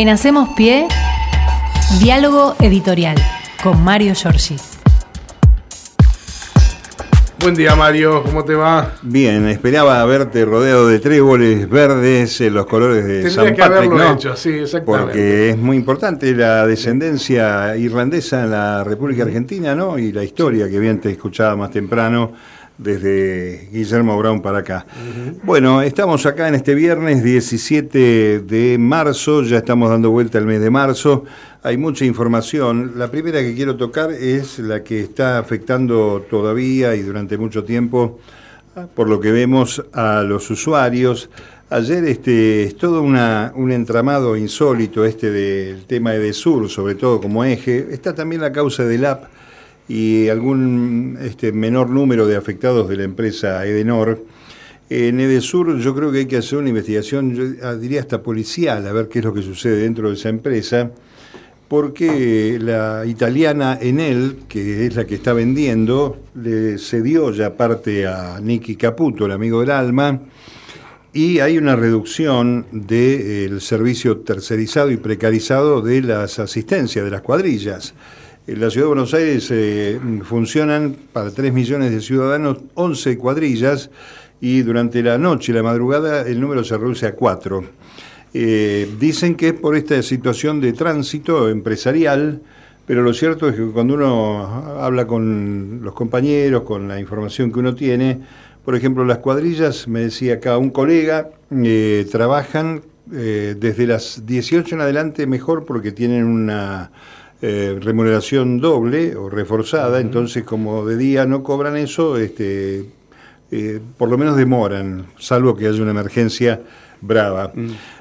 En Hacemos Pie, diálogo editorial con Mario Giorgi. Buen día Mario, ¿cómo te va? Bien, esperaba verte rodeado de tréboles verdes en los colores de Tendría San que Patrick, haberlo ¿no? hecho, sí, exactamente. Porque es muy importante la descendencia irlandesa en la República Argentina, ¿no? Y la historia que bien te escuchaba más temprano desde Guillermo Brown para acá. Bueno, estamos acá en este viernes 17 de marzo, ya estamos dando vuelta al mes de marzo. Hay mucha información. La primera que quiero tocar es la que está afectando todavía y durante mucho tiempo, por lo que vemos, a los usuarios. Ayer este, es todo una, un entramado insólito este del tema de Sur, sobre todo como eje. Está también la causa del app y algún este, menor número de afectados de la empresa Edenor. En Edesur yo creo que hay que hacer una investigación, yo diría hasta policial, a ver qué es lo que sucede dentro de esa empresa, porque la italiana Enel, que es la que está vendiendo, le cedió ya parte a Nicky Caputo, el amigo del alma, y hay una reducción del servicio tercerizado y precarizado de las asistencias, de las cuadrillas. En la Ciudad de Buenos Aires eh, funcionan para 3 millones de ciudadanos 11 cuadrillas y durante la noche y la madrugada el número se reduce a 4. Eh, dicen que es por esta situación de tránsito empresarial, pero lo cierto es que cuando uno habla con los compañeros, con la información que uno tiene, por ejemplo, las cuadrillas, me decía acá un colega, eh, trabajan desde las 18 en adelante mejor porque tienen una eh, remuneración doble o reforzada, entonces como de día no cobran eso, este, eh, por lo menos demoran, salvo que haya una emergencia brava.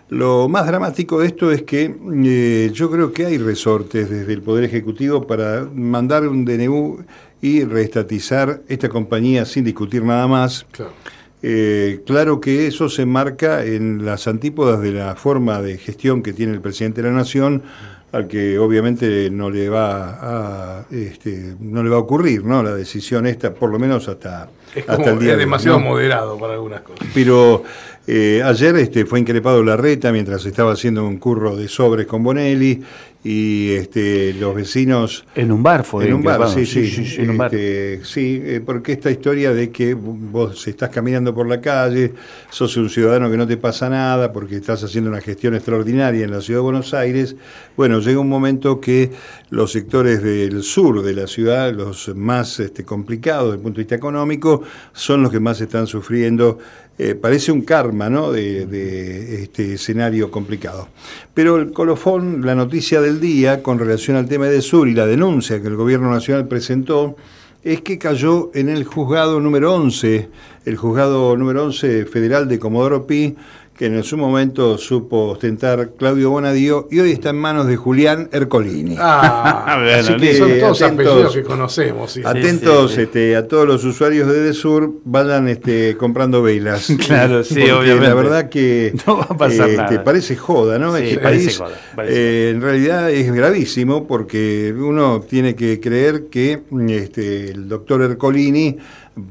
Lo más dramático de esto es que eh, yo creo que hay resortes desde el Poder Ejecutivo para mandar un DNU y reestatizar esta compañía sin discutir nada más. Claro. Eh, claro que eso se marca en las antípodas de la forma de gestión que tiene el presidente de la Nación, al que obviamente no le va a, este, no le va a ocurrir, ¿no? La decisión esta, por lo menos hasta, Es, hasta como, el día es de hoy, demasiado ¿no? moderado para algunas cosas. Pero eh, ayer este, fue increpado Larreta mientras estaba haciendo un curro de sobres con Bonelli y este, los vecinos... En un bar fue En un bar, sí, sí. en un bar. Este, sí, eh, porque esta historia de que vos estás caminando por la calle, sos un ciudadano que no te pasa nada porque estás haciendo una gestión extraordinaria en la ciudad de Buenos Aires, bueno, llega un momento que los sectores del sur de la ciudad, los más este, complicados desde el punto de vista económico, son los que más están sufriendo. Eh, parece un karma, ¿no? De, este escenario complicado. Pero el colofón, la noticia del día con relación al tema de Sur y la denuncia que el gobierno nacional presentó, es que cayó en el juzgado número 11, el juzgado número 11 federal de Comodoro Pi, que en su momento supo ostentar Claudio Bonadío y hoy está en manos de Julián Ercolini. Ah, Bueno, así que son todos Atentos. apellidos que conocemos. sí. Atentos sí, sí. Este, a todos los usuarios de Desur, vayan este, comprando velas. Claro, sí, Porque obviamente. La verdad que No va a pasar este, nada. parece joda, ¿no? Sí, este parece país joda, parece eh, en realidad es gravísimo porque uno tiene que creer que este, el doctor Ercolini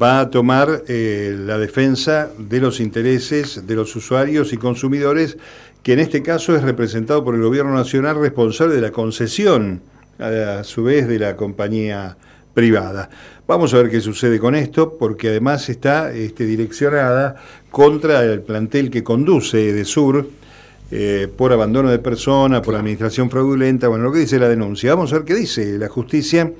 va a tomar eh, la defensa de los intereses de los usuarios y consumidores, que en este caso es representado por el gobierno nacional responsable de la concesión, a su vez de la compañía privada. Vamos a ver qué sucede con esto, porque además está este, direccionada contra el plantel que conduce de Sur, eh, por abandono de persona, por administración fraudulenta, bueno, lo que dice la denuncia. Vamos a ver qué dice la justicia,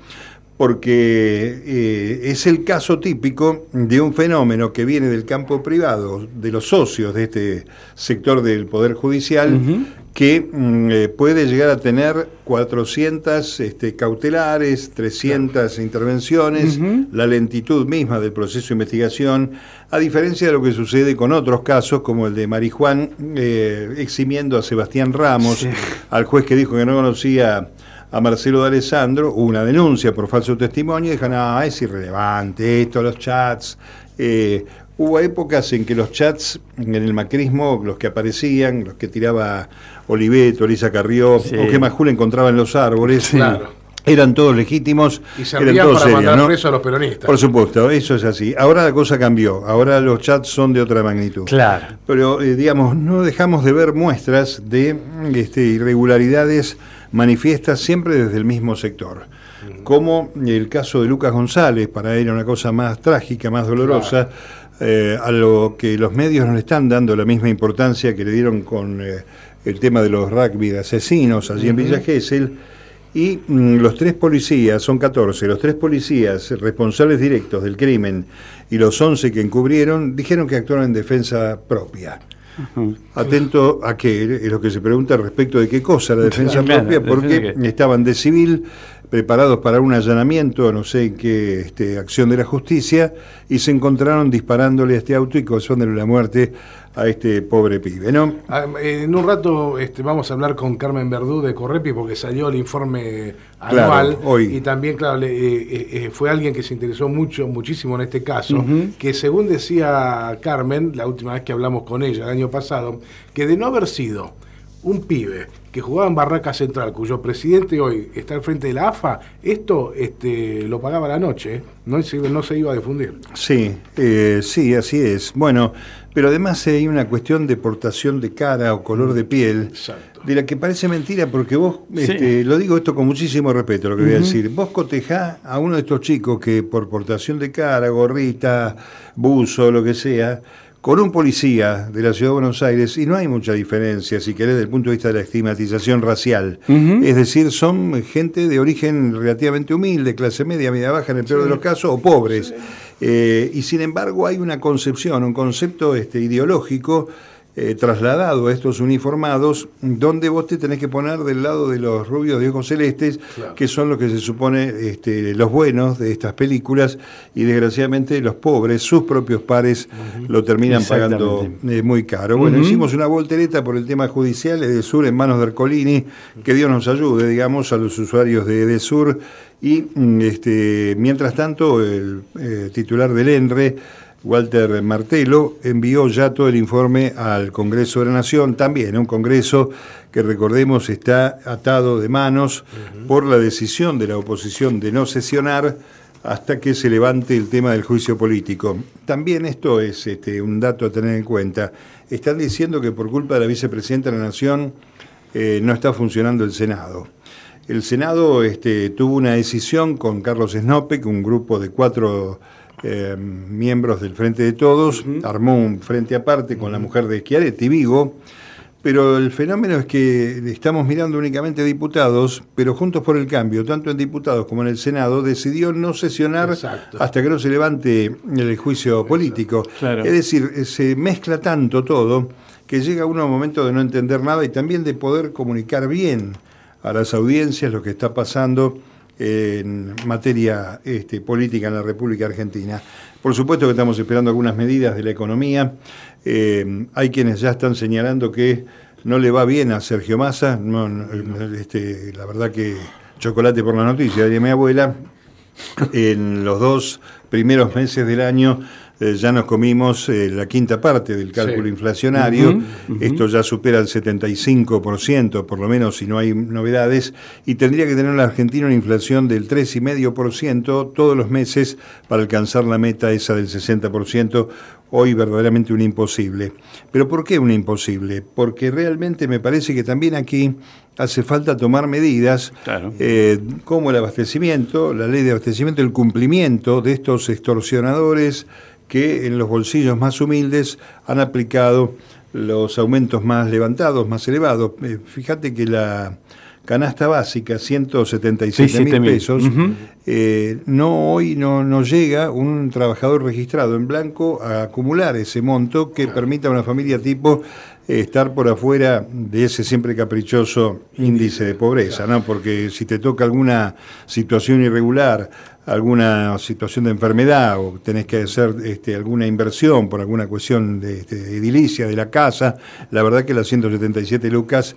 porque eh, es el caso típico de un fenómeno que viene del campo privado, de los socios de este sector del Poder Judicial, que mm, eh, puede llegar a tener 400 este, cautelares, 300 intervenciones, la lentitud misma del proceso de investigación, a diferencia de lo que sucede con otros casos, como el de Marijuán, eh, eximiendo a Sebastián Ramos, Sí. al juez que dijo que no conocía a Marcelo de Alessandro, una denuncia por falso testimonio y dijo, no, es irrelevante esto, los chats. Eh, hubo épocas en que los chats en el macrismo, los que aparecían, los que tiraba Oliveto, Elisa Carrió, Sí. o que Majul encontraba en los árboles, Claro. eran todos legítimos, Y eran servían todos para serios, mandar ¿no? preso a los peronistas. Por supuesto, eso es así. Ahora la cosa cambió, ahora los chats son de otra magnitud. Claro. Pero, eh, digamos, no dejamos de ver muestras de este, irregularidades manifiestas siempre desde el mismo sector. Como el caso de Lucas González, para él era una cosa más trágica, más dolorosa, eh, a lo que los medios no le están dando la misma importancia que le dieron con eh, el tema de los rugby de asesinos allí en Villa Gesell. Y mm, los tres policías, son 14, los tres policías responsables directos del crimen y los 11 que encubrieron dijeron que actuaron en defensa propia. Atento a que es lo que se pregunta respecto de qué cosa la defensa Claro, propia, ¿defensa porque qué? estaban de civil, preparados para un allanamiento, no sé en qué este, acción de la justicia, y se encontraron disparándole a este auto y causándole la muerte a este pobre pibe, ¿no? Ah, En un rato este, vamos a hablar con Carmen Verdú de Correpi porque salió el informe Claro, anual hoy. y también claro le- eh, eh, eh, fue alguien que se interesó mucho muchísimo en este caso que según decía Carmen la última vez que hablamos con ella el año pasado que de no haber sido un pibe que jugaba en Barraca Central cuyo presidente hoy está al frente de la AFA esto este, lo pagaba la noche ¿eh? no, se, no se iba a difundir Sí, eh, sí, así es. Bueno, pero además hay una cuestión de portación de cara o color de piel, Exacto. de la que parece mentira, porque vos, Sí. este, lo digo esto con muchísimo respeto, lo que voy a decir, vos cotejás a uno de estos chicos que por portación de cara, gorrita, buzo, lo que sea, con un policía de la Ciudad de Buenos Aires, y no hay mucha diferencia, si querés, desde el punto de vista de la estigmatización racial. Es decir, son gente de origen relativamente humilde, clase media, media baja en el peor de los casos, o pobres. Eh, y sin embargo hay una concepción, un concepto este, ideológico eh, trasladado a estos uniformados, donde vos te tenés que poner del lado de los rubios de ojos celestes, Claro. que son los que se supone este, los buenos de estas películas, y desgraciadamente los pobres, sus propios pares, lo terminan pagando eh, muy caro. Bueno, hicimos una voltereta por el tema judicial, Edesur en manos de Ercolini, que Dios nos ayude, digamos, a los usuarios de Edesur. Y mm, este, mientras tanto, el eh, titular del ENRE, Walter Martelo, envió ya todo el informe al Congreso de la Nación, también un Congreso que recordemos está atado de manos por la decisión de la oposición de no sesionar hasta que se levante el tema del juicio político. También esto es este, un dato a tener en cuenta. Están diciendo que por culpa de la vicepresidenta de la Nación eh, no está funcionando el Senado. El Senado este, tuvo una decisión con Carlos Snopek, un grupo de cuatro eh, miembros del Frente de Todos, armó un frente aparte con la mujer de Schiaretti, Vigo, pero el fenómeno es que estamos mirando únicamente diputados, pero Juntos por el Cambio, tanto en diputados como en el Senado, decidió no sesionar Exacto. hasta que no se levante el juicio político. Claro. Es decir, eh, se mezcla tanto todo que llega uno a un momento de no entender nada y también de poder comunicar bien a las audiencias lo que está pasando en materia este, política en la República Argentina. Por supuesto que estamos esperando algunas medidas de la economía. Eh, hay quienes ya están señalando que no le va bien a Sergio Massa. Este, la verdad que chocolate por la noticia de mi abuela. En los dos primeros meses del año eh, ya nos comimos eh, la quinta parte del cálculo Sí. inflacionario. Esto ya supera el 75%, por lo menos si no hay novedades, y tendría que tener la Argentina una inflación del 3,5% todos los meses para alcanzar la meta esa del 60%. Hoy verdaderamente un imposible. ¿Pero por qué un imposible? Porque realmente me parece que también aquí hace falta tomar medidas Claro. eh, como el abastecimiento, la ley de abastecimiento, el cumplimiento de estos extorsionadores que en los bolsillos más humildes han aplicado los aumentos más levantados, más elevados. Eh, fíjate que la canasta básica, 177 Sí, mil 7.000. pesos. Eh, no hoy no, no llega un trabajador registrado en blanco a acumular ese monto que permita a una familia tipo eh, estar por afuera de ese siempre caprichoso índice de pobreza, ¿no? Porque si te toca alguna situación irregular, alguna situación de enfermedad o tenés que hacer este, alguna inversión por alguna cuestión de, este, edilicia de la casa, la verdad que las 177 lucas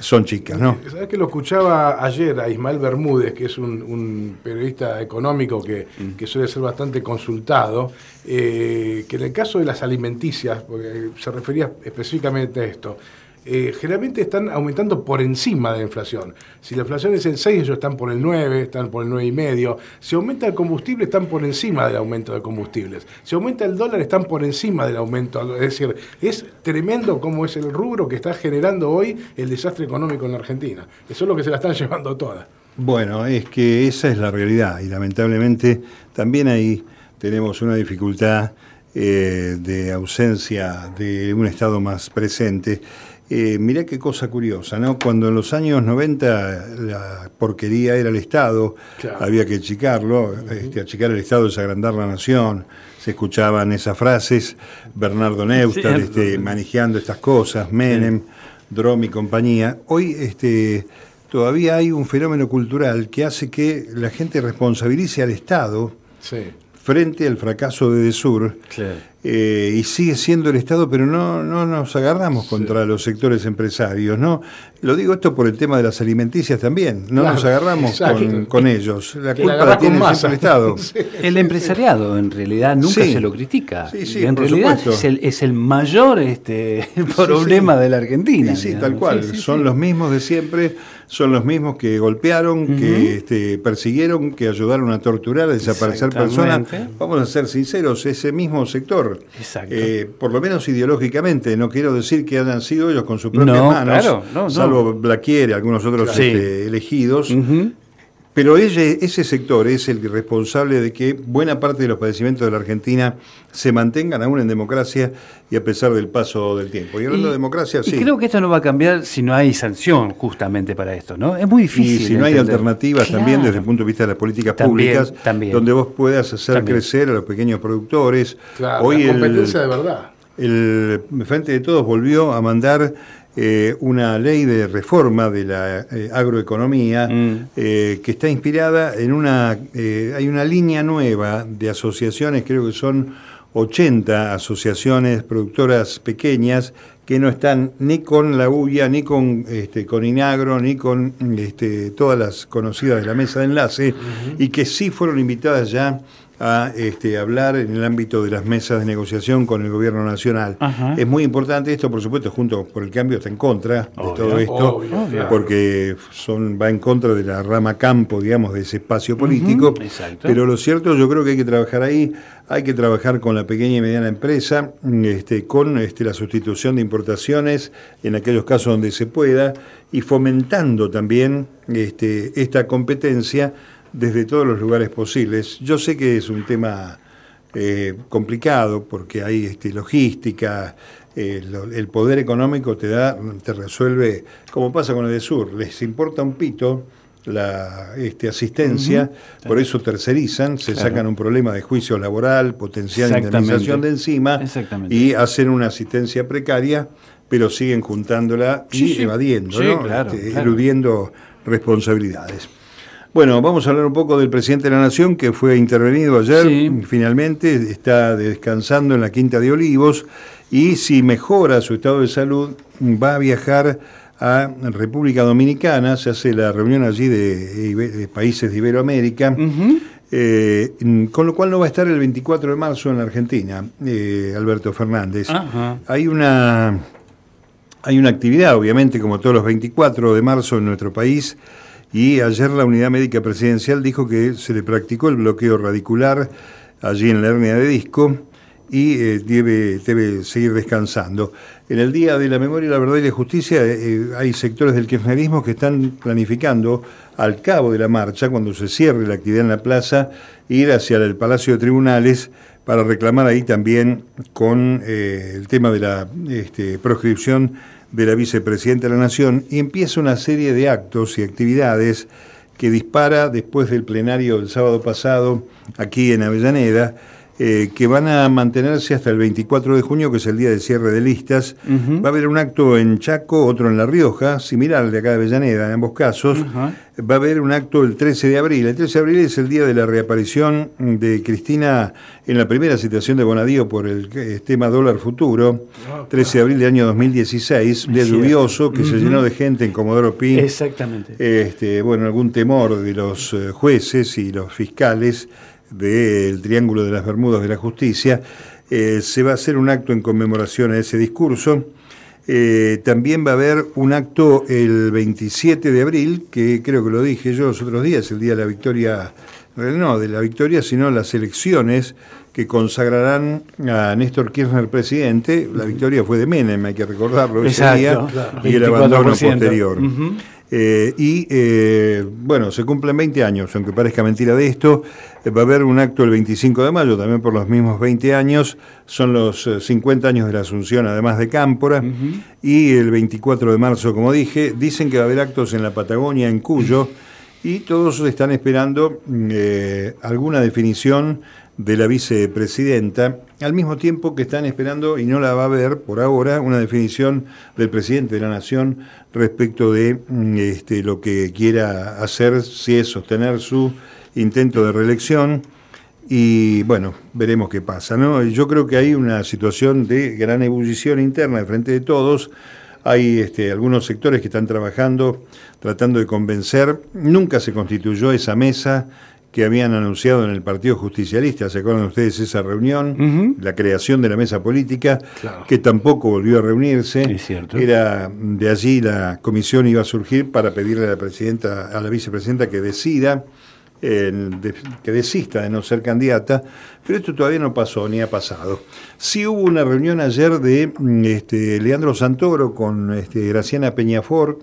son chicas, ¿no? ¿Sabes que lo escuchaba ayer a Ismael Bermúdez, que es un, un periodista económico que, que suele ser bastante consultado, eh, que en el caso de las alimenticias, porque se refería específicamente a esto, eh, generalmente están aumentando por encima de la inflación. Si la inflación es el 6, ellos están por el 9, están por el 9,5. Si aumenta el combustible, están por encima del aumento de combustibles. Si aumenta el dólar, están por encima del aumento. Es decir, es tremendo cómo es el rubro que está generando hoy el desastre económico en la Argentina. Eso es lo que se la están llevando todas. Bueno, es que esa es la realidad y lamentablemente también ahí tenemos una dificultad eh, de ausencia de un Estado más presente. Eh, mirá qué cosa curiosa, ¿no? Cuando en los años 90 la porquería era el Estado, había que achicarlo, este, achicar el Estado es agrandar la nación, se escuchaban esas frases, Bernardo Neustadt este, manejando estas cosas, Menem, Drom y compañía. Hoy este, todavía hay un fenómeno cultural que hace que la gente responsabilice al Estado frente al fracaso de Desur. Eh, y sigue siendo el Estado, pero no, no nos agarramos contra los sectores empresarios, ¿no? Lo digo esto por el tema de las alimenticias también, no nos agarramos con, ellos. La culpa la, tiene siempre el Estado. El empresariado en realidad nunca se lo critica. en realidad es el, es el, mayor este, problema de la Argentina. Sí, tal cual. Son los mismos de siempre son los mismos que golpearon, que este, persiguieron, que ayudaron a torturar, a desaparecer personas. Vamos a ser sinceros, ese mismo sector, eh, por lo menos ideológicamente, no quiero decir que hayan sido ellos con sus propias manos, salvo Blaquier y algunos otros este, elegidos, pero ese sector es el responsable de que buena parte de los padecimientos de la Argentina se mantengan aún en democracia y a pesar del paso del tiempo. Y hablando de democracia, sí. Y creo que esto no va a cambiar si no hay sanción justamente para esto, ¿no? Es muy difícil. Y si no hay alternativas también desde el punto de vista de las políticas públicas, donde vos puedas hacer crecer a los pequeños productores. Claro, Hoy la competencia de verdad. El Frente de Todos volvió a mandar eh, una ley de reforma de la eh, agroeconomía mm. eh, que está inspirada en una, hay una línea nueva de asociaciones, creo que son 80 asociaciones productoras pequeñas que no están ni con la UIA, ni con, este, con Inagro, ni con este, todas las conocidas de la mesa de enlace, y que sí fueron invitadas ya a este, hablar en el ámbito de las mesas de negociación con el gobierno nacional. Es muy importante esto, por supuesto, junto por el cambio está en contra de todo esto, porque son va en contra de la rama campo, digamos, de ese espacio político. pero lo cierto, yo creo que hay que trabajar ahí, hay que trabajar con la pequeña y mediana empresa, este, con este, la sustitución de importaciones en aquellos casos donde se pueda, y fomentando también este, esta competencia desde todos los lugares posibles. Yo sé que es un tema eh, complicado porque hay este, logística, eh, el poder económico te da, te resuelve, como pasa con el de Sur, les importa un pito la este, asistencia, por eso tercerizan, se sacan un problema de juicio laboral, potencial indemnización de encima y hacen una asistencia precaria, pero siguen juntándola y evadiendo, este, eludiendo responsabilidades. Bueno, vamos a hablar un poco del presidente de la Nación que fue intervenido ayer, finalmente está descansando en la Quinta de Olivos y si mejora su estado de salud va a viajar a República Dominicana, se hace la reunión allí de, países de Iberoamérica, eh, con lo cual no va a estar el 24 de marzo en Argentina, eh, Alberto Fernández. Hay una... Hay una actividad, obviamente, como todos los 24 de marzo en nuestro país, y ayer la unidad médica presidencial dijo que se le practicó el bloqueo radicular allí en la hernia de disco y eh, debe, debe seguir descansando. En el Día de la Memoria, la Verdad y la Justicia eh, hay sectores del kirchnerismo que están planificando al cabo de la marcha, cuando se cierre la actividad en la plaza, ir hacia el Palacio de Tribunales para reclamar ahí también con eh, el tema de la este, proscripción de la vicepresidenta de la Nación y empieza una serie de actos y actividades que dispara después del plenario del sábado pasado aquí en Avellaneda, eh, que van a mantenerse hasta el 24 de junio, que es el día de cierre de listas. Va a haber un acto en Chaco, otro en La Rioja, similar al de acá de Avellaneda en ambos casos. Va a haber un acto el 13 de abril. El 13 de abril es el día de la reaparición de Cristina en la primera situación de Bonadío por el tema dólar futuro. 13 de abril del año 2016, día lluvioso, que se llenó de gente en Comodoro Pi. Exactamente. Este, bueno, algún temor de los eh, jueces y los fiscales del Triángulo de las Bermudas de la Justicia, eh, se va a hacer un acto en conmemoración a ese discurso. Eh, también va a haber un acto el 27 de abril, que creo que lo dije yo los otros días, el día de la victoria, no de la victoria, sino las elecciones que consagrarán a Néstor Kirchner presidente. La victoria fue de Menem, hay que recordarlo ese día, y el abandono posterior. Eh, y eh, bueno, se cumplen 20 años, aunque parezca mentira de esto. Eh, va a haber un acto el 25 de mayo, también por los mismos 20 años. Son los 50 años de la Asunción, además de Cámpora. Y el 24 de marzo, como dije, dicen que va a haber actos en la Patagonia, en Cuyo. Y todos están esperando alguna definición de la vicepresidenta, al mismo tiempo que están esperando, y no la va a haber por ahora, una definición del presidente de la Nación respecto de mm, este, lo que quiera hacer, si es sostener su intento de reelección. Y bueno, veremos qué pasa. ¿no? Yo creo que hay una situación de gran ebullición interna de frente de todos. Hay este, algunos sectores que están trabajando, tratando de convencer. Nunca se constituyó esa mesa que habían anunciado en el Partido Justicialista, ¿se acuerdan ustedes esa reunión? La creación de la mesa política, que tampoco volvió a reunirse. Es cierto. Era de allí la comisión iba a surgir para pedirle a la presidenta, a la vicepresidenta que decida, que desista de no ser candidata, pero esto todavía no pasó ni ha pasado. Sí hubo una reunión ayer de este, Leandro Santoro con este, Graciana Peñafort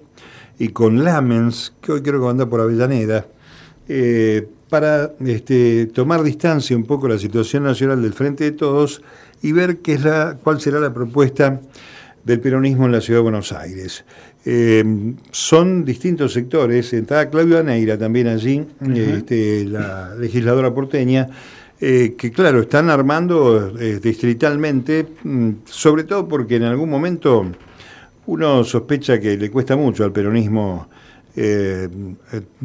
y con Lamens, que hoy creo que anda por Avellaneda. Eh, para este, tomar distancia un poco la situación nacional del Frente de Todos y ver qué es la, cuál será la propuesta del peronismo en la Ciudad de Buenos Aires. Eh, son distintos sectores, está Claudio Aneira también allí, este, la legisladora porteña, eh, que claro, están armando eh, distritalmente, mm, sobre todo porque en algún momento uno sospecha que le cuesta mucho al peronismo eh,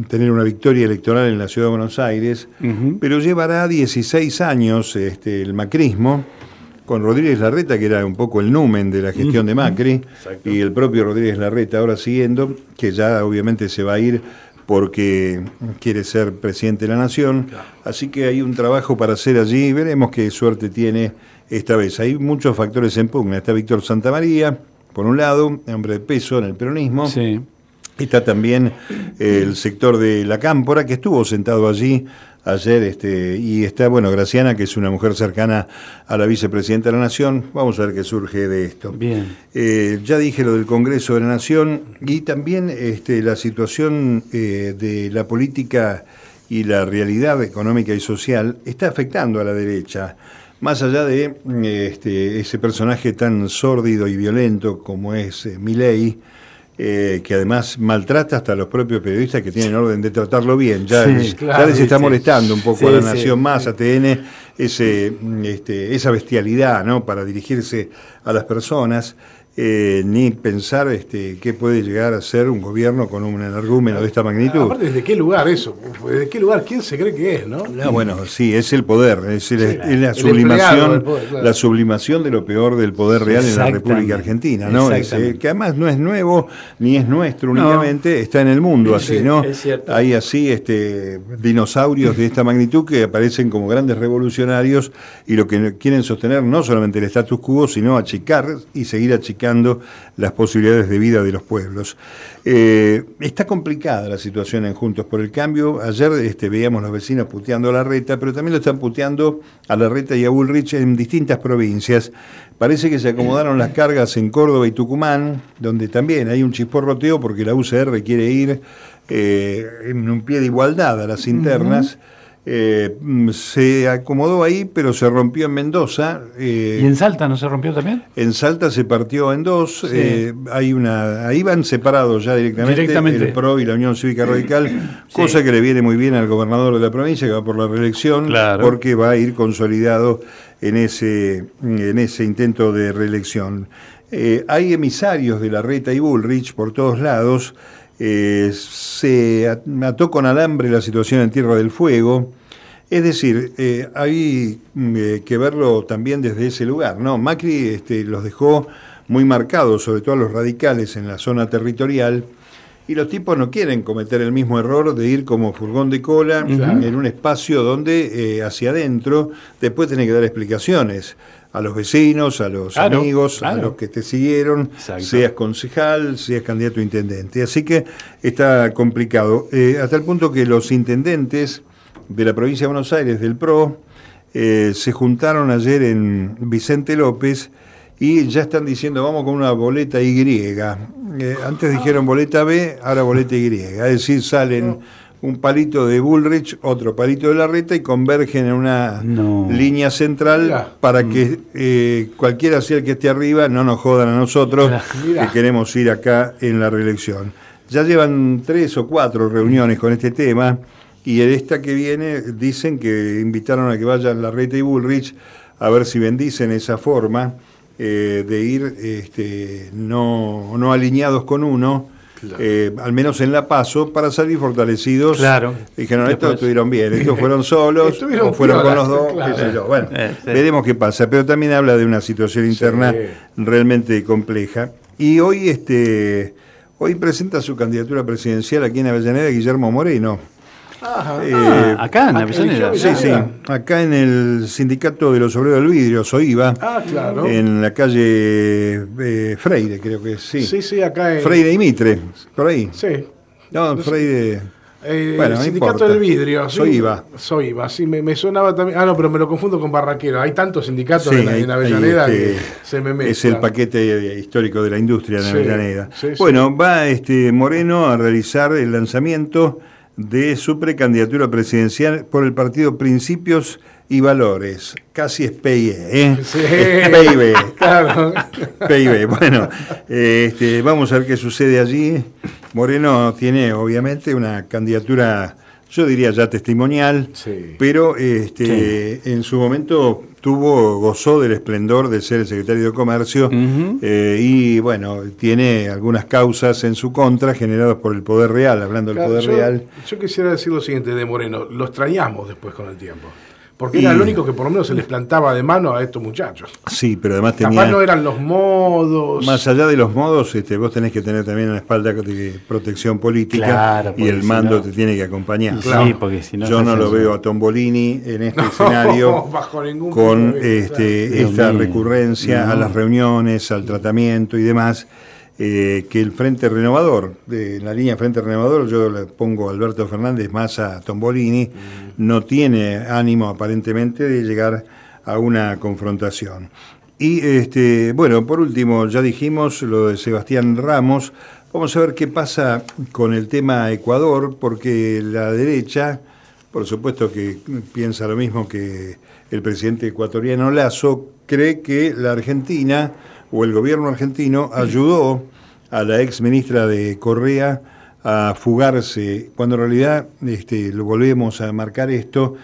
tener una victoria electoral en la ciudad de Buenos Aires, pero llevará 16 años este, el macrismo, con Rodríguez Larreta, que era un poco el numen de la gestión de Macri, y el propio Rodríguez Larreta ahora siguiendo, que ya obviamente se va a ir porque quiere ser presidente de la nación. Así que hay un trabajo para hacer allí, veremos qué suerte tiene esta vez. Hay muchos factores en pugna. Está Víctor Santamaría, por un lado, hombre de peso en el peronismo. Sí. Está también eh, el sector de la Cámpora, que estuvo sentado allí ayer, este, y está, bueno, Graciana, que es una mujer cercana a la vicepresidenta de la Nación. Vamos a ver qué surge de esto. Bien. Eh, ya dije lo del Congreso de la Nación y también este, la situación eh, de la política y la realidad económica y social está afectando a la derecha. Más allá de este, ese personaje tan sórdido y violento como es Milei, eh, que además maltrata hasta a los propios periodistas que tienen orden de tratarlo bien. Ya, les, está molestando un poco a la Nación Más, a TN, ese, este, esa bestialidad ¿no? para dirigirse a las personas. Eh, ni pensar este, qué puede llegar a ser un gobierno con un energúmeno de esta magnitud. Aparte, ¿desde qué lugar eso? ¿Desde qué lugar? ¿Quién se cree que es? ¿no? Ah, bueno, sí, es el poder, es, la, sublimación, la sublimación de lo peor del poder real en la República Argentina, ¿no? Eh, que además no es nuevo ni es nuestro únicamente, está en el mundo así, ¿no? Hay así este, dinosaurios de esta magnitud que aparecen como grandes revolucionarios y lo que quieren sostener no solamente el status quo, sino achicar y seguir achicando las posibilidades de vida de los pueblos. Eh, está complicada la situación en Juntos por el Cambio. Ayer este, veíamos los vecinos puteando a la reta, pero también lo están puteando a la reta y a Bullrich en distintas provincias. Parece que se acomodaron las cargas en Córdoba y Tucumán, donde también hay un chisporroteo porque la UCR quiere ir eh, en un pie de igualdad a las internas. Eh, se acomodó ahí, pero se rompió en Mendoza. Eh, ¿Y en Salta no se rompió también? En Salta se partió en dos. Eh, hay una, ahí van separados ya directamente, el PRO y la Unión Cívica Radical, cosa que le viene muy bien al gobernador de la provincia, que va por la reelección, porque va a ir consolidado en ese, en ese intento de reelección. hay emisarios de la Reta y Bullrich por todos lados. Eh, se ató con alambre la situación en Tierra del Fuego. Es decir, eh, hay mm, eh, que verlo también desde ese lugar. ¿no? Macri este, los dejó muy marcados, sobre todo a los radicales en la zona territorial, y los tipos no quieren cometer el mismo error de ir como furgón de cola en un espacio donde eh, hacia adentro después tienen que dar explicaciones a los vecinos, a los amigos, a los que te siguieron, seas concejal, seas candidato a intendente. Así que está complicado. Eh, hasta el punto que los intendentes de la provincia de Buenos Aires, del PRO, eh, se juntaron ayer en Vicente López y ya están diciendo vamos con una boleta Y. Eh, antes dijeron boleta B, ahora boleta Y. Es decir, salen un palito de Bullrich, otro palito de Larreta y convergen en una línea central para que eh, cualquiera sea el que esté arriba no nos jodan a nosotros que queremos ir acá en la reelección. Ya llevan tres o cuatro reuniones con este tema y en esta que viene dicen que invitaron a que vayan Larreta y Bullrich a ver si bendicen esa forma eh, de ir este, no, no alineados con uno eh, al menos en la paso, para salir fortalecidos. Claro. Dijeron, estos estuvieron bien, estos fueron solos, o fueron con los dos, qué sé yo. Bueno, eh, veremos qué pasa, pero también habla de una situación interna realmente compleja. Y hoy, este, hoy presenta su candidatura presidencial aquí en Avellaneda Guillermo Moreno. Eh, ah, acá en Avellaneda. Sí, sí. Acá en el Sindicato de los Obreros del Vidrio, Soiva. Ah, claro. En la calle eh, Freire, creo que sí. Sí, sí, acá en. Freire y Mitre, por ahí. Sí. No, Freire. Eh, bueno, sindicato del vidrio. Soy IVA. Soy IVA, sí, me, sonaba también. Ah, no, pero me lo confundo con Barraquero. Hay tantos sindicatos en, Avellaneda que este, se me mezclan. Es el paquete histórico de la industria en Avellaneda. bueno, va este Moreno a realizar el lanzamiento de su precandidatura presidencial por el partido Principios y Valores. Casi es PIE, ¿eh? Sí, PIB. Claro. PIB. Bueno, este, vamos a ver qué sucede allí. Moreno tiene obviamente una candidatura, yo diría ya testimonial, pero este, en su momento tuvo, gozó del esplendor de ser el secretario de Comercio eh, y bueno, tiene algunas causas en su contra generadas por el poder real, hablando del poder real. Yo quisiera decir lo siguiente de Moreno, lo extrañamos después con el tiempo. Porque era el único que por lo menos se les plantaba de mano a estos muchachos. Sí, pero además tenía... no eran los modos... Más allá de los modos, este, vos tenés que tener también una espalda de protección política y el mando te tiene que acompañar. Sí, porque si no... Yo no lo veo a Tombolini en este escenario con este, esta recurrencia a las reuniones, al tratamiento y demás. Eh, que el Frente Renovador, de la línea Frente Renovador, yo le pongo a Alberto Fernández más a Tombolini, no tiene ánimo aparentemente de llegar a una confrontación. Y este, bueno, por último, ya dijimos lo de Sebastián Ramos. Vamos a ver qué pasa con el tema Ecuador, porque la derecha, por supuesto que piensa lo mismo que el presidente ecuatoriano Lazo, cree que la Argentina o el gobierno argentino ayudó a la ex ministra de Correa a fugarse, cuando en realidad este, lo volvemos a marcar esto,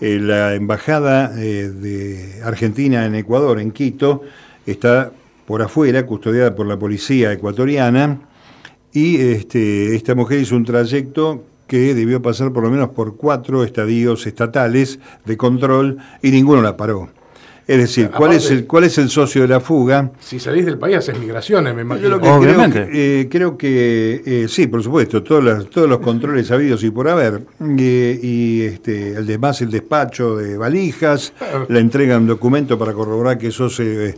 eh, la embajada eh, de Argentina en Ecuador, en Quito, está por afuera, custodiada por la policía ecuatoriana, y este, esta mujer hizo un trayecto que debió pasar por lo menos por cuatro estadios estatales de control y ninguno la paró. Es decir, ¿cuál es, el, ¿cuál es el socio de la fuga? Si salís del país haces migraciones, me imagino. Obviamente. Eh, creo que, eh, sí, por supuesto, todos los, todos los controles habidos y por haber. Eh, y este, el demás, el despacho de valijas, la entrega de un documento para corroborar que sos el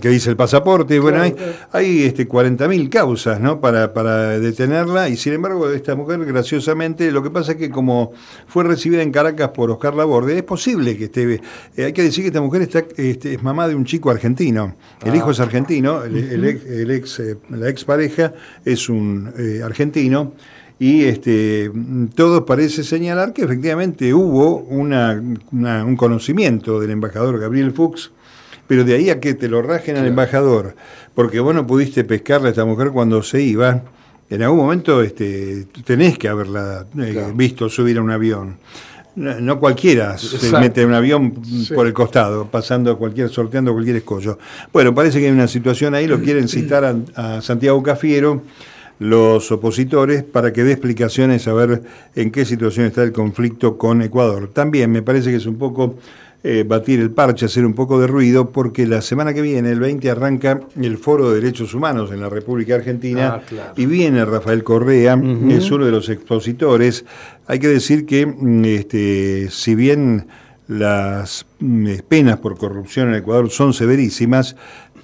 que dice el pasaporte. Bueno, hay, hay este, 40.000 causas ¿no? para, para detenerla y sin embargo esta mujer, graciosamente, lo que pasa es que como fue recibida en Caracas por Oscar Laborde, es posible que esté... hay que decir que esta mujer está este, es mamá de un chico argentino. El hijo es argentino, el, ex, eh, la expareja es un eh, argentino. Y este, todo parece señalar que efectivamente hubo un conocimiento del embajador Gabriel Fuchs, pero de ahí a que te lo rajen al embajador, porque vos no pudiste pescarle a esta mujer cuando se iba, en algún momento este, tenés que haberla eh, visto subir a un avión. No, cualquiera se mete en un avión por el costado, pasando cualquier, sorteando cualquier escollo. Bueno, parece que hay una situación ahí, lo quieren citar a, Santiago Cafiero, los opositores, para que dé explicaciones a ver en qué situación está el conflicto con Ecuador. También me parece que es un poco eh, batir el parche, hacer un poco de ruido, porque la semana que viene, el 20, arranca el Foro de Derechos Humanos en la República Argentina ah, y viene Rafael Correa, es uno de los expositores. Hay que decir que, mm, este, si bien las mm, penas por corrupción en Ecuador son severísimas,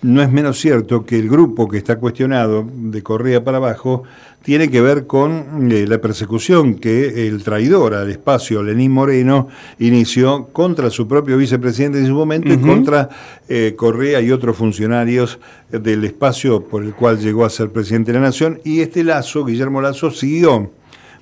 no es menos cierto que el grupo que está cuestionado de Correa para abajo tiene que ver con eh, la persecución que el traidor al espacio, Lenín Moreno, inició contra su propio vicepresidente en su momento y contra eh, Correa y otros funcionarios del espacio por el cual llegó a ser presidente de la Nación. Y este Lazo, Guillermo Lazo, siguió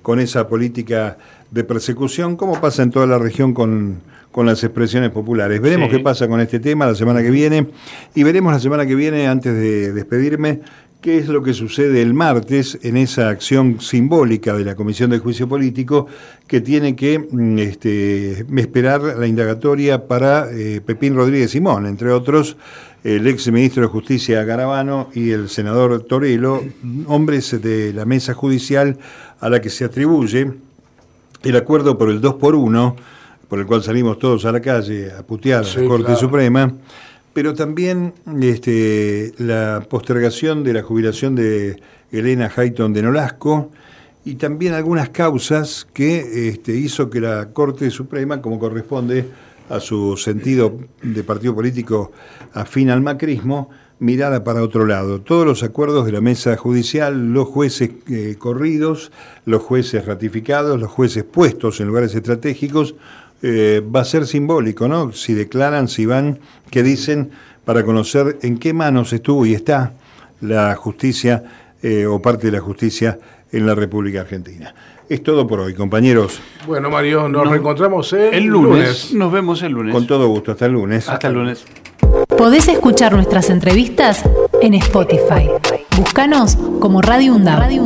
con esa política de persecución, como pasa en toda la región con con las expresiones populares. Veremos qué pasa con este tema la semana que viene y veremos la semana que viene, antes de despedirme, qué es lo que sucede el martes en esa acción simbólica de la Comisión de Juicio Político que tiene que mm, este, esperar la indagatoria para eh, Pepín Rodríguez Simón, entre otros el ex ministro de Justicia Garabano y el senador Torello, hombres de la mesa judicial a la que se atribuye el acuerdo por el 2 por 1 por el cual salimos todos a la calle a putear a la Corte Suprema, pero también este, la postergación de la jubilación de Elena Hayton de Nolasco y también algunas causas que este, hizo que la Corte Suprema, como corresponde a su sentido de partido político afín al macrismo, mirara para otro lado. Todos los acuerdos de la mesa judicial, los jueces eh, corridos, los jueces ratificados, los jueces puestos en lugares estratégicos, eh, va a ser simbólico, ¿no? Si declaran, si van, qué dicen, para conocer en qué manos estuvo y está la justicia eh, o parte de la justicia en la República Argentina. Es todo por hoy, compañeros. Bueno, Mario, nos, reencontramos el, lunes. Nos vemos el lunes. Con todo gusto, hasta el lunes. Hasta el lunes. Podés escuchar nuestras entrevistas en Spotify. Búscanos como Radio UNDAV. Radio